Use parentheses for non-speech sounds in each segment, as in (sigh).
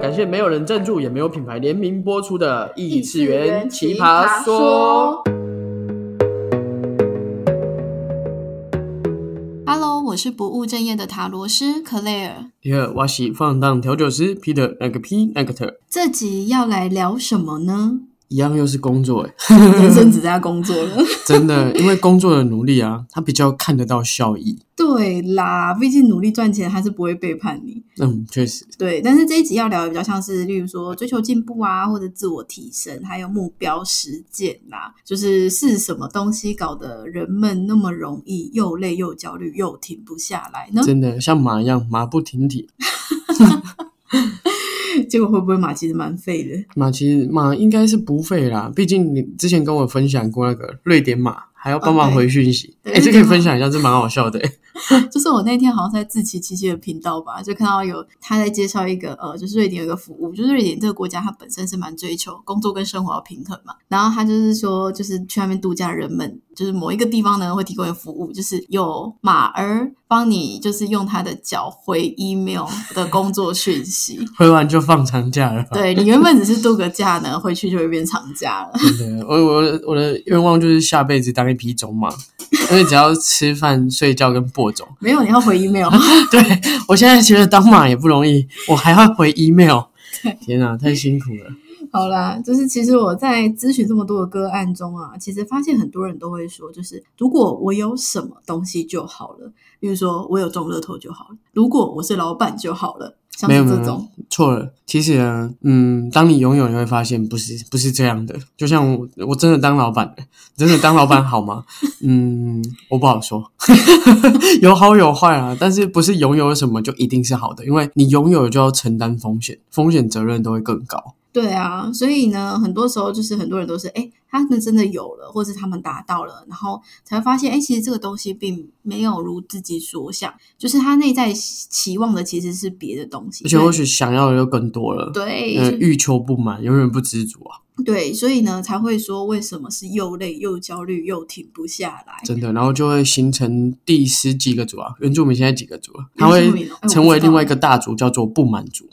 感谢没有人赞助，也没有品牌联名播出的《异次元奇葩葩说》。Hello，我是不务正业的塔罗师 Claire。第二，我是放荡调酒师 Peter，那个 P 那个特，这集要来聊什么呢？一样又是工作哎，(laughs) 人生只在工作了。(laughs) 真的，因为工作的努力啊，他比较看得到效益。对啦，毕竟努力赚钱，他是不会背叛你。嗯，确实，对，但是这一集要聊的比较像是，例如说追求进步啊，或者自我提升，还有目标实践啦，就是是什么东西搞得人们那么容易又累又焦虑又停不下来呢？真的像马一样马不停蹄。(laughs) (laughs) 结果会不会马其实蛮废的？马其实马应该是不废啦，毕竟你之前跟我分享过那个瑞典马，还要帮忙回讯息。对哎、这可以分享一下，这蛮好笑的、欸。(laughs) 就是我那天好像在自奇七七的频道吧，就看到有他在介绍一个呃，就是瑞典有一个服务，就是瑞典这个国家它本身是蛮追求工作跟生活要平衡嘛。然后他就是说，就是去那边度假的人们，就是某一个地方呢会提供一个服务，就是有马儿帮你就是用他的脚回 email 的工作讯息。(laughs) 回完就放长假了。对你原本只是度个假呢，回去就会变长假了。对，我我我的愿望就是下辈子当一匹种马，因为只要吃饭、睡觉跟播种。(laughs) 没有，你要回 email。(laughs) 对我现在觉得当马也不容易，我还要回 email。天啊，太辛苦了。好啦，就是其实我在咨询这么多的个案中啊，其实发现很多人都会说，就是如果我有什么东西就好了，比如说我有中乐透就好了，如果我是老板就好了，像没有没有是这种，错了。其实呢，嗯，当你拥有，你会发现不是不是这样的。就像我，我真的当老板，真的当老板好吗？(laughs) 嗯，我不好说，(laughs) 有好有坏啊。但是不是拥有什么就一定是好的？因为你拥有就要承担风险，风险责任都会更高。对啊，所以呢，很多时候就是很多人都是，哎，他们真的有了，或是他们达到了，然后才会发现，哎，其实这个东西并没有如自己所想，就是他内在期望的其实是别的东西，而且或许想要的又更多了。对，呃，欲求不满，永远不知足啊，对，所以呢才会说为什么是又累又焦虑又停不下来。真的。然后就会形成第十几个组啊，原住民现在几个组了？它会成为另外一个大组，叫做不满足，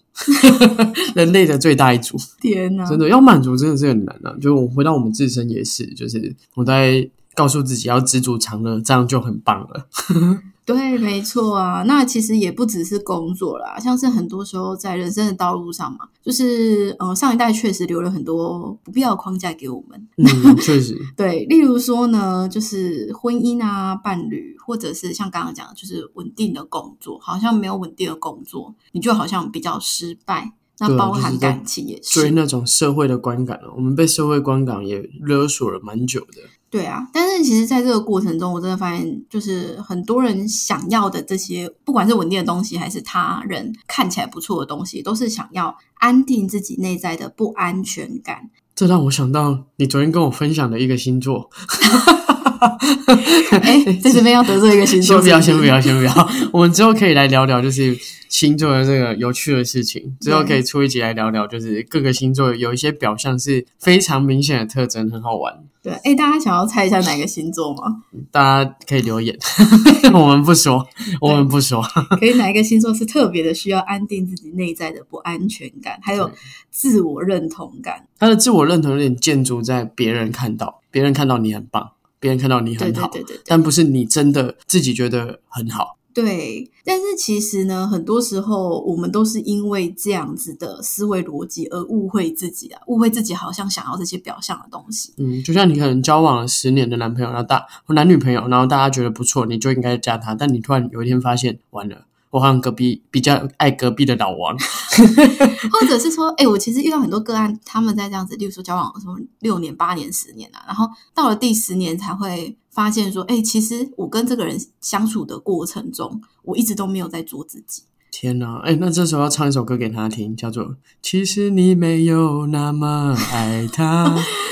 (laughs) 人类的最大一组。天哪，真的要满足真的是很难啊！就我回到我们自身也是，就是我在告诉自己要知足常乐，这样就很棒了。(laughs) 对，没错啊。那其实也不只是工作啦，像是很多时候在人生的道路上嘛，就是呃上一代确实留了很多不必要的框架给我们。嗯，确实，(laughs) 对，例如说呢，就是婚姻啊、伴侣，或者是像刚刚讲的，就是稳定的工作，好像没有稳定的工作，你就好像比较失败。那包含感情也是，追那种社会的观感了，我们被社会观感也勒索了蛮久的。对啊，但是其实在这个过程中，我真的发现，就是很多人想要的这些，不管是稳定的东西，还是他人看起来不错的东西，都是想要安定自己内在的不安全感。这让我想到你昨天跟我分享的一个星座，(laughs) (laughs) 哎，(laughs) 在这边要得罪一个星座，先不要，先不要，先不要。我们之后可以来聊聊，就是星座的这个有趣的事情。之后可以出一集来聊聊，就是各个星座有一些表象是非常明显的特征，很好玩。对，哎，大家想要猜一下哪个星座吗？大家可以留言，(laughs) 我们不说，我们不说。可以哪一个星座是特别的需要安定自己内在的不安全感，还有自我认同感？他的自我认同有点建筑在别人看到，别人看到你很棒，别人看到你很好，对对对对。但不是你真的自己觉得很好。对，但是其实呢，很多时候我们都是因为这样子的思维逻辑而误会自己啊，误会自己好像想要这些表象的东西。嗯，就像你可能交往了十年的男朋友，然后大或男女朋友，然后大家觉得不错，你就应该加他，但你突然有一天发现，完了，我好像隔壁比较爱隔壁的老王。(laughs) 或者是说，哎、我其实遇到很多个案，他们在这样子，例如说交往什么六年、八年、十年啊，然后到了第十年才会发现说，哎、其实我跟这个人相处的过程中，我一直都没有在做自己。天哪，哎，那这时候要唱一首歌给他听，叫做《其实你没有那么爱他》。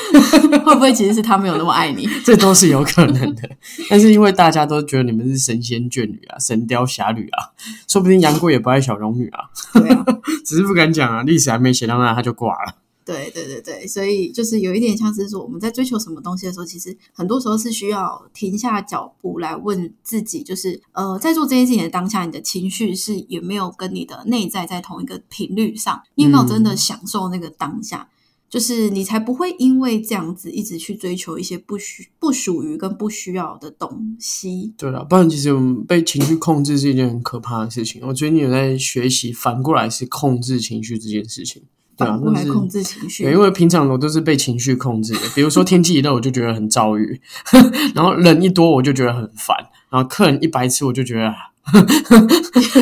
(laughs) 会不会其实是他没有那么爱你？(laughs) 这都是有可能的。但是因为大家都觉得你们是神仙眷侣啊、神雕侠侣啊，说不定杨过也不爱小龙女啊，对啊，(laughs) 只是不敢讲啊，历史还没写到那他就挂了。对对对对，所以就是有一点像是说我们在追求什么东西的时候，其实很多时候是需要停下脚步来问自己，就是呃，在做这件事情的当下，你的情绪是有没有跟你的内在在同一个频率上？你有没有真的享受那个当下？就是你才不会因为这样子一直去追求一些不需不属于跟不需要的东西。对了，不然其实我们被情绪控制是一件很可怕的事情。我觉得你有在学习，反过来是控制情绪这件事情。对啊，反过来控制情绪对，因为平常我都是被情绪控制的，比如说天气一热我就觉得很躁郁，(laughs) 然后人一多我就觉得很烦，然后客人一白痴我就觉得，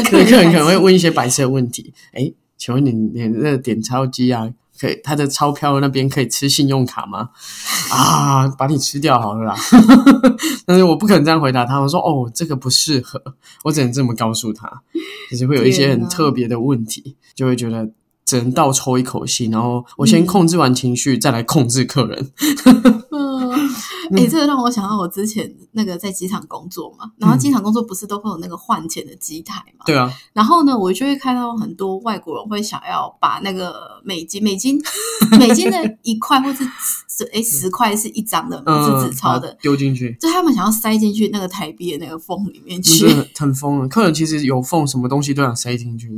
客客人可能会问一些白痴的问题，哎，请问你你那个点钞机啊，可以他的钞票那边可以吃信用卡吗？啊，把你吃掉好了啦！(laughs) 但是我不可能这样回答他，我说哦，这个不适合，我只能这么告诉他，就是会有一些很特别的问题，就会觉得。只能倒抽一口气，然后我先控制完情绪，再来控制客人。(laughs) 嗯，哎、这个让我想到我之前那个在机场工作嘛，然后机场工作不是都会有那个换钱的机台嘛？对啊，然后呢，我就会看到很多外国人会想要把那个美金、美金、美金的一块或是十哎十块是一张的，是纸钞的丢进去，就他们想要塞进去那个台币的那个缝里面去很疯了。客人其实有缝，什么东西都想塞进去。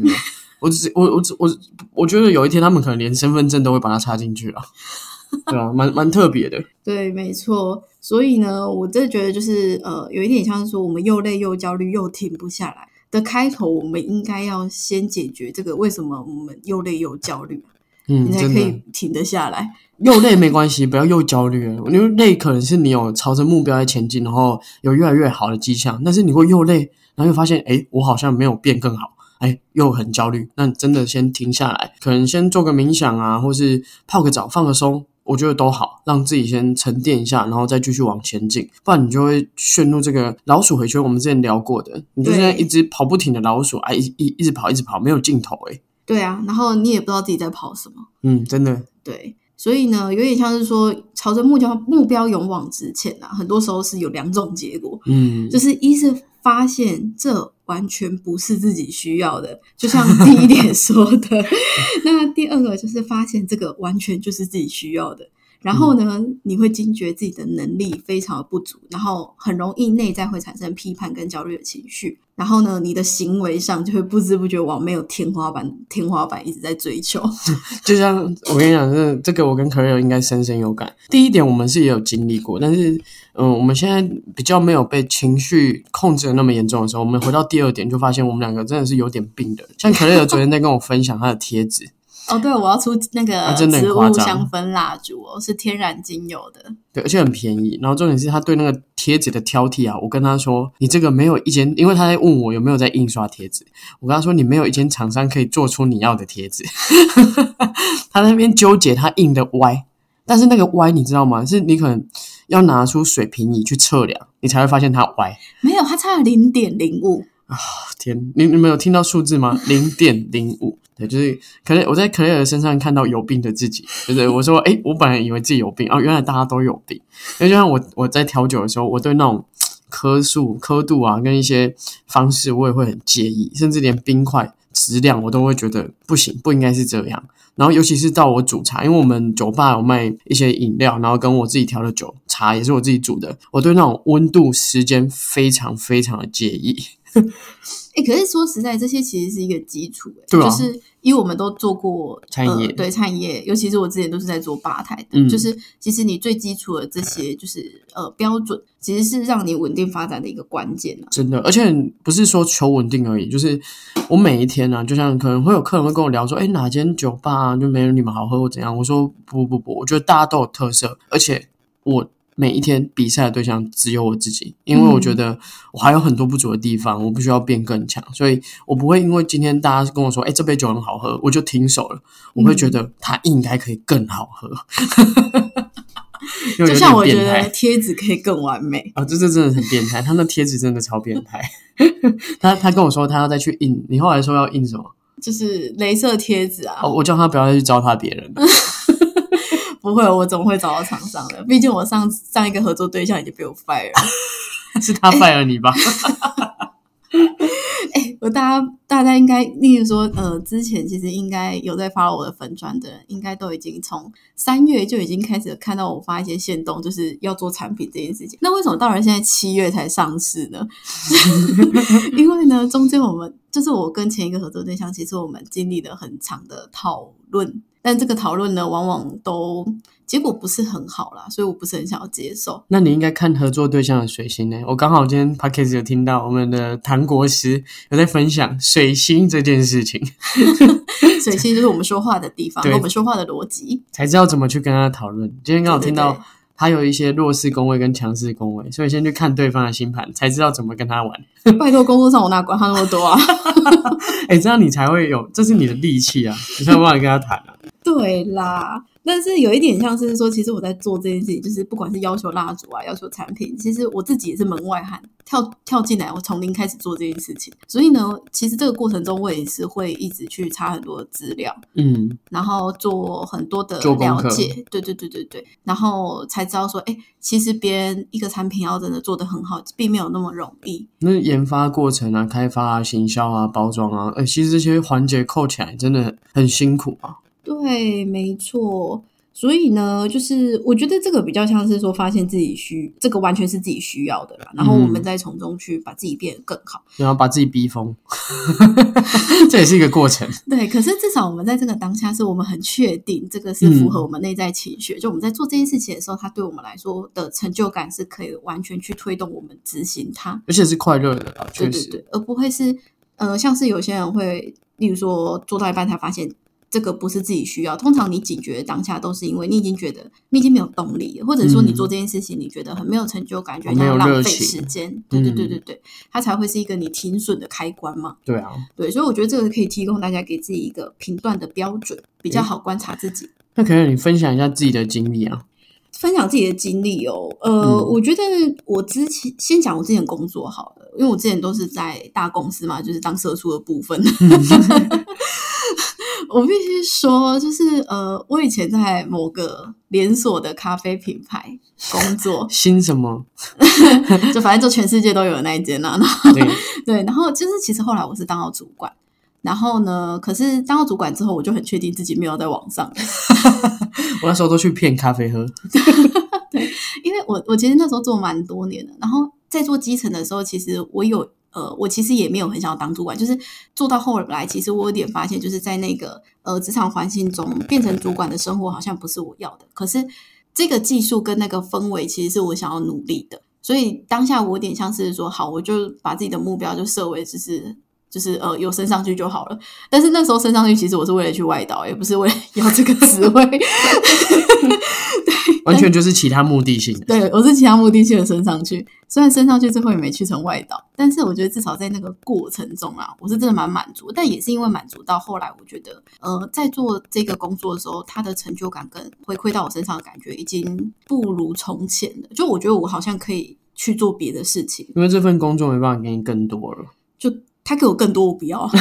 我只是我我只我我觉得有一天他们可能连身份证都会把它插进去啊，(laughs) 对啊，蛮蛮特别的。对，没错。所以呢，我真的觉得就是呃，有一点像是说，我们又累又焦虑又停不下来的开头，我们应该要先解决这个为什么我们又累又焦虑，嗯，你才可以停得下来。又累没关系，不要又焦虑了。因为累可能是你有朝着目标在前进，然后有越来越好的迹象，但是你会又累，然后又发现，哎，我好像没有变更好。哎，又很焦虑，那你真的先停下来，可能先做个冥想啊，或是泡个澡、放个松，我觉得都好，让自己先沉淀一下，然后再继续往前进。不然你就会陷入这个老鼠回圈。我们之前聊过的，你就对像一只跑不停的老鼠，哎，一一一直跑，一直跑，没有尽头。哎，对啊，然后你也不知道自己在跑什么。嗯，真的，对，所以呢，有点像是说朝着目标目标勇往直前啊，很多时候是有两种结果，嗯，就是一是发现这完全不是自己需要的，就像第一点说的，(laughs) 那第二个就是发现这个完全就是自己需要的。然后呢，你会惊觉自己的能力非常的不足，然后很容易内在会产生批判跟焦虑的情绪。然后呢，你的行为上就会不知不觉往没有天花板、天花板一直在追求。(laughs) 就像我跟你讲，这这个我跟 c a r e 应该深深有感。第一点，我们是也有经历过，但是嗯，我们现在比较没有被情绪控制的那么严重的时候，我们回到第二点，就发现我们两个真的是有点病的。像 c a r e 昨天在跟我分享他的贴纸，哦，对，我要出那个植物香氛蜡烛哦，是天然精油的。对，而且很便宜。然后重点是他对那个贴纸的挑剔啊，我跟他说，你这个没有一间，因为他在问我有没有在印刷贴纸，我跟他说你没有一间厂商可以做出你要的贴纸。他在那边纠结他印的歪，但是那个歪你知道吗？是你可能要拿出水平仪去测量，你才会发现它歪。没有，它差了零点零五啊。天，你你们有听到数字吗？零点零五，对，就是可能我在可乐身上看到有病的自己，就是我说，诶，我本来以为自己有病，哦，原来大家都有病。因为就像我我在调酒的时候，我对那种颗数、刻度啊，跟一些方式，我也会很介意，甚至连冰块质量我都会觉得不行，不应该是这样。然后尤其是到我煮茶，因为我们酒吧有卖一些饮料，然后跟我自己调的酒，茶也是我自己煮的，我对那种温度、时间非常非常的介意。(laughs) 哎、可是说实在，这些其实是一个基础、诶对啊就是因为我们都做过餐饮业呃，对餐饮业，尤其是我之前都是在做吧台的，嗯就是其实你最基础的这些就是呃标准，其实是让你稳定发展的一个关键啊。真的，而且不是说求稳定而已，就是我每一天呢、啊，就像可能会有客人会跟我聊说，哎，哪间酒吧啊就没有你们好喝或怎样？我说不不不，我觉得大家都有特色，而且我每一天比赛的对象只有我自己，因为我觉得我还有很多不足的地方，我不需要变更强，所以我不会因为今天大家跟我说，哎，这杯酒很好喝，我就停手了，我会觉得它应该可以更好喝。(laughs) 就像我觉得贴纸可以更完美，啊，这这真的很变态，他那贴纸真的超变态。(laughs) 他他跟我说他要再去印，你后来说要印什么？就是镭射贴纸啊。哦，我叫他不要再去糟蹋别人了。(laughs) 不会，我总会找到厂商的。毕竟我上上一个合作对象已经被我 fire 了。(laughs) 是他 fire 你吧？(laughs) 哎、我大家大家应该，例如说，呃，之前其实应该有在发我的粉砖的人，应该都已经从三月就已经开始看到我发一些线动，就是要做产品这件事情。那为什么到了现在七月才上市呢？(laughs) 因为呢，中间我们就是我跟前一个合作对象，其实我们经历了很长的讨论，但这个讨论呢，往往都结果不是很好啦，所以我不是很想要接受。那你应该看合作对象的水星呢。我刚好今天 podcast 有听到我们的唐国师有在分享水星这件事情 (laughs) (laughs) 水星就是我们说话的地方，我们说话的逻辑。才知道怎么去跟他讨论。今天刚好听到他有一些弱势宫位跟强势宫位，所以先去看对方的星盘，才知道怎么跟他玩。(laughs) 拜托，工作上我哪管他那么多啊？(laughs) 哎，这样你才会有，这是你的利器啊，你才有办法跟他谈啊。(laughs) 对啦，但是有一点像是说，其实我在做这件事情，就是不管是要求蜡烛啊，要求产品，其实我自己也是门外汉，跳跳进来，我从零开始做这件事情。所以呢，其实这个过程中，我也是会一直去查很多资料，嗯，然后做很多的了解，对对对对对，然后才知道说，哎，其实别人一个产品要真的做得很好，并没有那么容易。那研发过程啊、开发啊、行销啊、包装啊，呃，其实这些环节扣起来真的很辛苦啊。对，没错。所以呢，就是我觉得这个比较像是说，发现自己需这个完全是自己需要的啦，然后我们嗯再从中去把自己变得更好。然后把自己逼疯，(laughs) 这也是一个过程。对，可是至少我们在这个当下，是我们很确定这个是符合我们内在情绪。就我们在做这件事情的时候，它对我们来说的成就感是可以完全去推动我们执行它。而且是快乐的啊，确实。对对对，而不会是呃，像是有些人会，例如说做到一半才发现这个不是自己需要。通常你警觉的当下都是因为你已经觉得你已经没有动力了，或者说你嗯做这件事情你觉得很没有成就感，觉得没有像浪费时间。对对对嗯对对，它才会是一个你停损的开关嘛。对啊，对，所以我觉得这个可以提供大家给自己一个评断的标准，比较好观察自己。那可能你分享一下自己的经历啊。分享自己的经历哦，呃，嗯我觉得我之前先讲我之前工作好了，因为我之前都是在大公司嘛，就是当社畜的部分。(laughs) 我必须说，就是呃，我以前在某个连锁的咖啡品牌工作，(laughs) 新什么？(laughs) 就反正就全世界都有的那一间啦、然后对，对，然后就是其实后来我是当到主管，然后呢，可是当到主管之后，我就很确定自己没有在网上，(laughs) 我那时候都去骗咖啡喝。对因为我我其实那时候做蛮多年的，然后在做基层的时候，其实我有呃，我其实也没有很想要当主管，就是做到后来，其实我有点发现，就是在那个呃职场环境中变成主管的生活好像不是我要的，可是这个技术跟那个氛围其实是我想要努力的，所以当下我有点像是说，好，我就把自己的目标就设为就是。就是呃，有升上去就好了。但是那时候升上去，其实我是为了去外岛，也不是为了 (laughs) 要这个职位。完全就是其他目的性的。对，我是其他目的性的升上去，虽然升上去最后也没去成外岛，但是我觉得至少在那个过程中啊，我是真的蛮满足。但也是因为满足到后来，我觉得呃，在做这个工作的时候，他的成就感跟回馈到我身上的感觉已经不如从前了。就我觉得我好像可以去做别的事情，因为这份工作没办法给你更多了，就他给我更多，我不要。(laughs)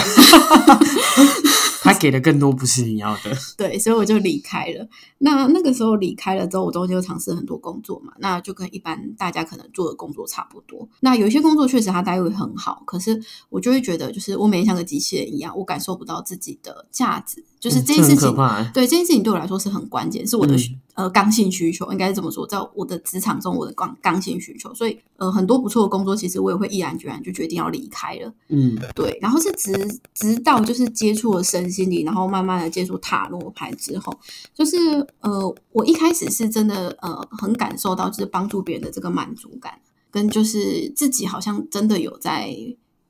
他给的更多不是你要的。(laughs) 对，所以我就离开了。那那个时候离开了之后，我中间就尝试很多工作嘛，那就跟一般大家可能做的工作差不多。那有一些工作确实他待遇很好，可是我就会觉得，就是我每天像个机器人一样，我感受不到自己的价值。就是这件事情。对这件事情对我来说是很关键，是我的、嗯呃刚性需求，应该是这么说，在我的职场中，我的刚刚性需求。所以呃，很多不错的工作，其实我也会毅然决然就决定要离开了。嗯，对，然后是直直到就是接触了身心灵，然后慢慢的接触塔罗牌之后，就是呃，我一开始是真的呃很感受到就是帮助别人的这个满足感，跟就是自己好像真的有在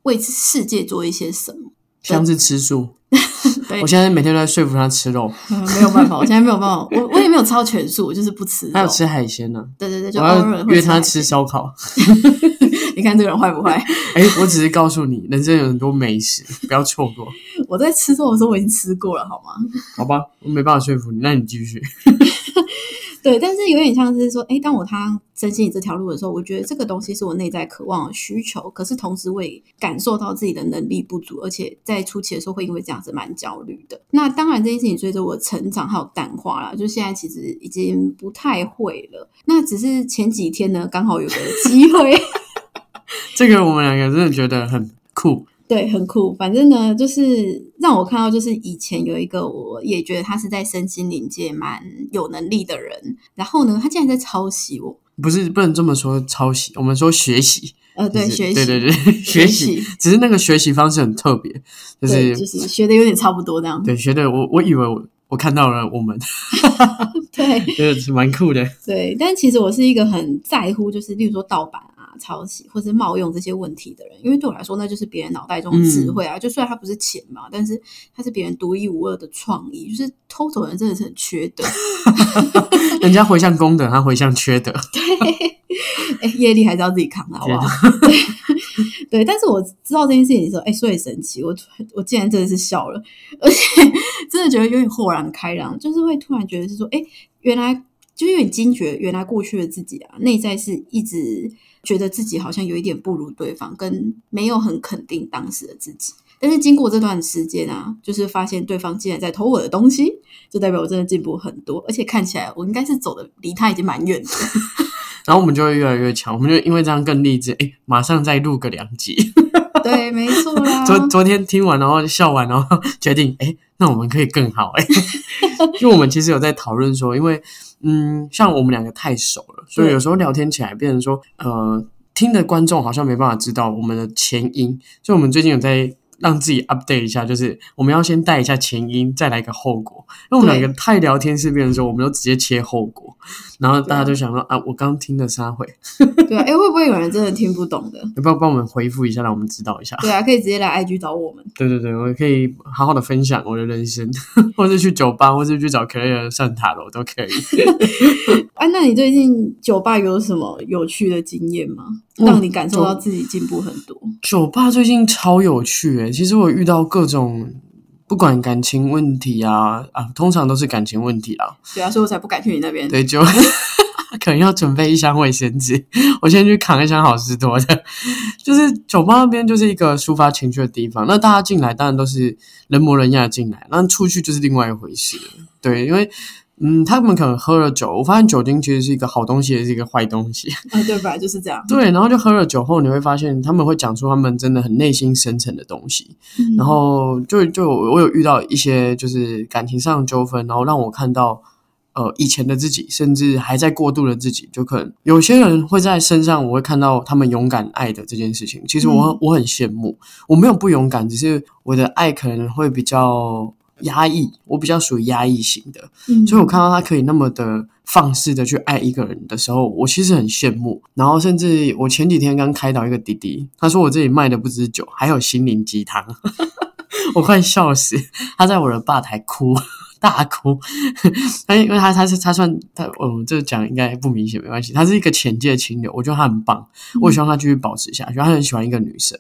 为世界做一些什么。像是吃素，对 (laughs) 我，现在每天都在说服他吃肉，嗯没有办法，我现在没有办法，我我也没有超全素，我就是不吃肉。他有吃海鲜呢、对对对，就我要约他。吃烧烤。(laughs) 你看这个人坏不坏？(laughs) 哎、我只是告诉你，人生有很多美食，不要错过，(laughs) 我在吃肉的时候我已经吃过了，好吗？好吧？我没办法说服你，那你继续。对，但是有点像是说，哎，当我踏身心灵这条路的时候，我觉得这个东西是我内在渴望的需求，可是同时我也感受到自己的能力不足，而且在初期的时候会因为这样子蛮焦虑的。那当然，这件事情随着我成长还有淡化了，就现在其实已经不太会了。那只是前几天呢，刚好有个机会，(laughs) 这个我们两个真的觉得很酷，对，很酷。反正呢，就是让我看到，就是以前有一个，我也觉得他是在身心灵界蛮有能力的人。然后呢，他竟然在抄袭我。不是，不能这么说抄袭，我们说学习。呃，对，学习，对对对，(laughs) 学习。只是那个学习方式很特别，就是就是学的有点差不多那样。对，学的我我以为我我看到了我们，(laughs) 对，(laughs) 就是蛮酷的。对，但其实我是一个很在乎，就是例如说盗版。抄袭或者冒用这些问题的人，因为对我来说，那就是别人脑袋中的智慧啊。就虽然他不是钱嘛，但是它是别人独一无二的创意。就是偷走人真的是很缺德，(laughs) 人家回向功德，他回向缺德。对，(laughs) 哎，业力还是要自己扛，好不好？对，但是我知道这件事情的时候，哎，所以神奇，我我竟然真的是笑了，而且真的觉得有点豁然开朗，就是会突然觉得是说，哎，原来就有点惊觉，原来过去的自己啊，内在是一直。觉得自己好像有一点不如对方，跟没有很肯定当时的自己。但是经过这段时间啊，就是发现对方竟然在偷我的东西，就代表我真的进步很多，而且看起来我应该是走的离他已经蛮远的。然后我们就会越来越强，我们就因为这样更励志，哎，马上再录个两集。(laughs) 对，没错啦。昨昨天听完，然后笑完，然后决定，哎，那我们可以更好，哎，(laughs) 因为我们其实有在讨论说，因为。嗯，像我们两个太熟了，所以有时候聊天起来，变成说，呃，听的观众好像没办法知道我们的前因，所以我们最近有在。让自己 update 一下，就是我们要先带一下前因，再来一个后果。因为我们两个太聊天是变的时候，我们都直接切后果，然后大家就想说啊，我刚听的三回。(laughs) 对啊，哎，会不会有人真的听不懂的？(laughs) 要不要帮我们回复一下，让我们知道一下？对啊，可以直接来 IG 找我们。对对对，我可以好好的分享我的人生，(laughs) 或者去酒吧，或者去找 c l a r 上塔楼都可以。哎，那你最近酒吧有什么有趣的经验吗？让你感受到自己进步很多。酒吧最近超有趣诶，其实我遇到各种不管感情问题啊啊，通常都是感情问题啊。对啊，所以我才不敢去你那边。对，就 (laughs) 可能要准备一箱卫生纸，我先去扛一箱好事多的。就是酒吧那边就是一个抒发情绪的地方，那大家进来当然都是人模人样进来，那出去就是另外一回事。对，因为。嗯，他们可能喝了酒，我发现酒精其实是一个好东西，也是一个坏东西。啊，(laughs) 对吧？就是这样。对，然后就喝了酒后，你会发现他们会讲出他们真的很内心深层的东西。然后就就我有遇到一些就是感情上的纠纷，然后让我看到呃以前的自己，甚至还在过度的自己，就可能有些人会在身上，我会看到他们勇敢爱的这件事情。其实我我很羡慕，我没有不勇敢，只是我的爱可能会比较。压抑，我比较属于压抑型的，所以我看到他可以那么的放肆的去爱一个人的时候，我其实很羡慕。然后甚至我前几天刚开导一个弟弟，他说我这里卖的不止酒，还有心灵鸡汤，(laughs) 我快笑死，他在我的吧台哭。大哭，(laughs) 他因为他他是他算他，嗯，这讲应该不明显，没关系。他是一个浅界清流，我觉得他很棒，我希望他继续保持下去。他很喜欢一个女生，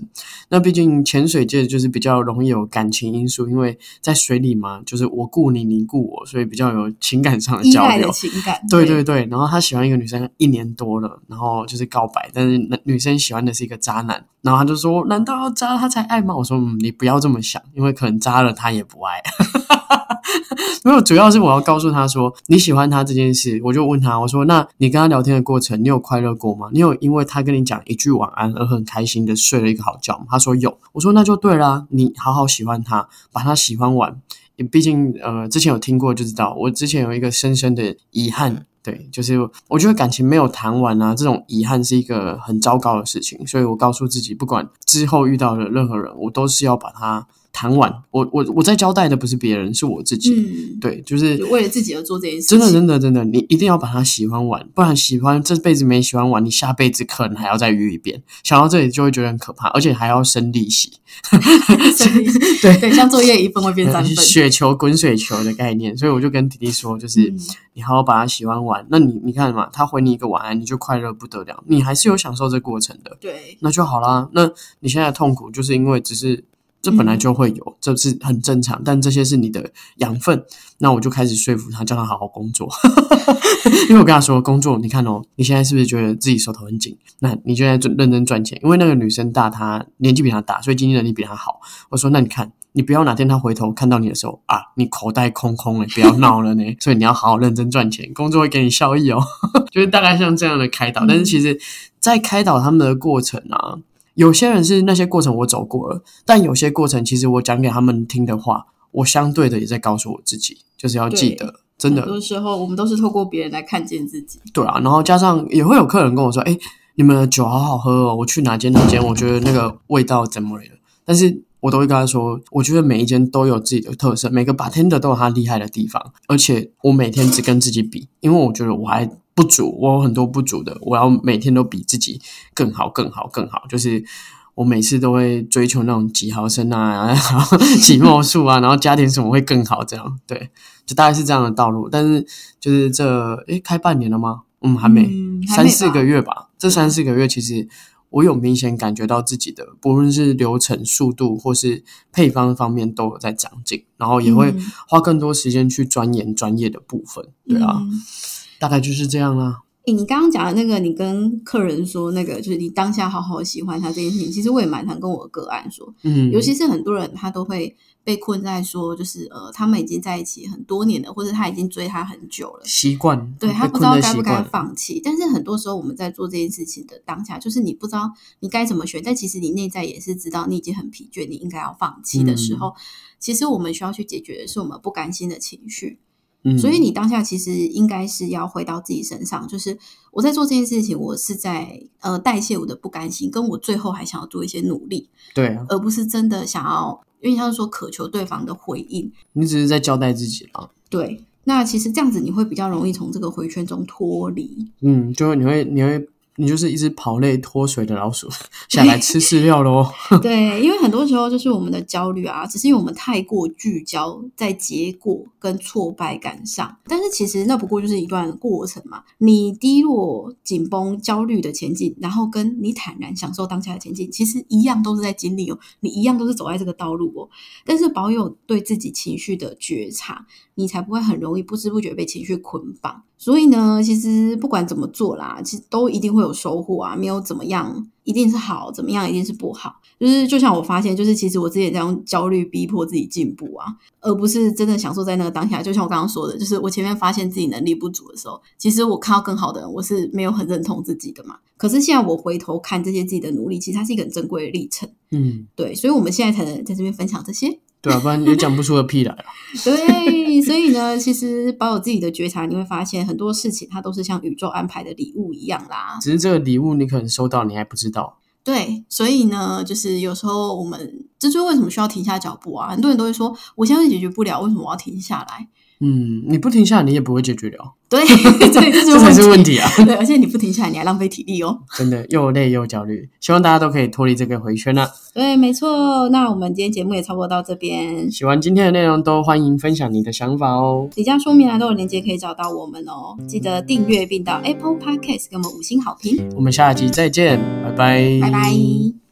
那毕竟潜水界就是比较容易有感情因素，因为在水里嘛，就是我顾你，你顾我，所以比较有情感上的交流。情感，对对对。然后他喜欢一个女生一年多了，然后就是告白，但是女生喜欢的是一个渣男，然后他就说：“难道要渣他才爱吗？”我说：“嗯，你不要这么想，因为可能渣了他也不爱。” (laughs) 没有，主要是我要告诉他说你喜欢他这件事，我就问他，我说那你跟他聊天的过程，你有快乐过吗？你有因为他跟你讲一句晚安而很开心的睡了一个好觉吗？他说有，我说那就对啦，你好好喜欢他，把他喜欢完。毕竟呃，之前有听过就知道，我之前有一个深深的遗憾，对，就是我觉得感情没有谈完啊，这种遗憾是一个很糟糕的事情，所以我告诉自己，不管之后遇到的任何人，我都是要把他。谈完，我我我在交代的不是别人，是我自己。嗯，对，就是为了自己而做这件事。真的，真的，真的，你一定要把它喜欢完，不然喜欢这辈子没喜欢完，你下辈子可能还要再遇一遍。想到这里就会觉得很可怕，而且还要生利息。(laughs) 对对，像作业一份会变三 (laughs) 份，雪球滚水球的概念。所以我就跟弟弟说，就是你好好把它喜欢完。那你你看嘛，他回你一个晚安，你就快乐不得了，你还是有享受这过程的。对，那就好啦。那你现在痛苦，就是因为只是。这本来就会有，这是很正常。但这些是你的养分，那我就开始说服他，叫他好好工作。(laughs) 因为我跟他说，工作，你看哦，你现在是不是觉得自己手头很紧？那你就在认真赚钱。因为那个女生大，她年纪比他大，所以经济能力比他好。我说，那你看，你不要哪天他回头看到你的时候啊，你口袋空空哎，不要闹了呢。所以你要好好认真赚钱，工作会给你效益哦。(laughs) 就是大概像这样的开导。但是其实，在开导他们的过程啊。有些人是那些过程我走过了，但有些过程其实我讲给他们听的话，我相对的也在告诉我自己，就是要记得，真的很多时候我们都是透过别人来看见自己。对啊。然后加上也会有客人跟我说：“哎，你们的酒好好喝哦，我去哪间哪间，我觉得那个味道怎么了？”但是我都会跟他说，我觉得每一间都有自己的特色，每个 bartender 都有他厉害的地方，而且我每天只跟自己比，因为我觉得我还不足，我有很多不足的，我要每天都比自己更好、更好、更好。就是我每次都会追求那种几毫升啊，然 (laughs) 后几墨数啊，(laughs) 然后加点什么会更好，这样对，就大概是这样的道路。但是就是这诶，开半年了吗？嗯，还没，嗯还没三四个月吧。这三四个月其实我有明显感觉到自己的，不论是流程速度或是配方方面都有在长进，然后也会嗯花更多时间去钻研专业的部分。对啊，嗯大概就是这样啦。诶你刚刚讲的那个，你跟客人说那个，就是你当下好好喜欢他这件事情，其实我也蛮常跟我的个案说，嗯，尤其是很多人他都会被困在说，就是呃，他们已经在一起很多年了，或者他已经追她很久了。习惯，对他不知道该不该放弃，但是很多时候我们在做这件事情的当下，就是你不知道你该怎么选，但其实你内在也是知道你已经很疲倦，你应该要放弃的时候，其实我们需要去解决的是我们不甘心的情绪。嗯，所以你当下其实应该是要回到自己身上，就是我在做这件事情，我是在呃代谢我的不甘心，跟我最后还想要做一些努力，对啊，而不是真的想要，因为他是说渴求对方的回应。你只是在交代自己啊。对，那其实这样子你会比较容易从这个回圈中脱离。嗯，就会你会你会你就是一只跑累脱水的老鼠 (laughs) 下来吃饲料喽。(laughs) 对，因为很多时候就是我们的焦虑啊，只是因为我们太过聚焦在结果跟挫败感上，但是其实那不过就是一段过程嘛。你低落、紧绷、焦虑的前进，然后跟你坦然享受当下的前进，其实一样都是在经历哦，你一样都是走在这个道路哦。但是保有对自己情绪的觉察，你才不会很容易不知不觉被情绪捆绑。所以呢，其实不管怎么做啦，其实都一定会有收获啊，没有怎么样一定是好，怎么样一定是不好。就是就像我发现，就是其实我之前在用焦虑逼迫自己进步啊，而不是真的享受在那个当下。就像我刚刚说的，就是我前面发现自己能力不足的时候，其实我看到更好的人，我是没有很认同自己的嘛。可是现在我回头看这些自己的努力，其实它是一个很珍贵的历程。嗯，对，所以我们现在才能在这边分享这些。对啊，不然也讲不出个屁来啊。(laughs) 对，所以呢，其实保有自己的觉察，你会发现很多事情它都是像宇宙安排的礼物一样啦。只是这个礼物你可能收到，你还不知道。对，所以呢，就是有时候我们这就是为什么需要停下脚步啊。很多人都会说，我现在解决不了，为什么我要停下来？嗯，你不停下来，你也不会解决了，(laughs) 对，(laughs) 对，这 (laughs) 这才是问题。啊！对，而且你不停下来，你还浪费体力哦。真的又累又焦虑，希望大家都可以脱离这个回圈啦、对，没错。那我们今天节目也差不多到这边。喜欢今天的内容，都欢迎分享你的想法哦。底下说明栏都有链接可以找到我们哦。记得订阅并到 Apple Podcast 给我们五星好评。我们下集再见，拜拜，拜拜。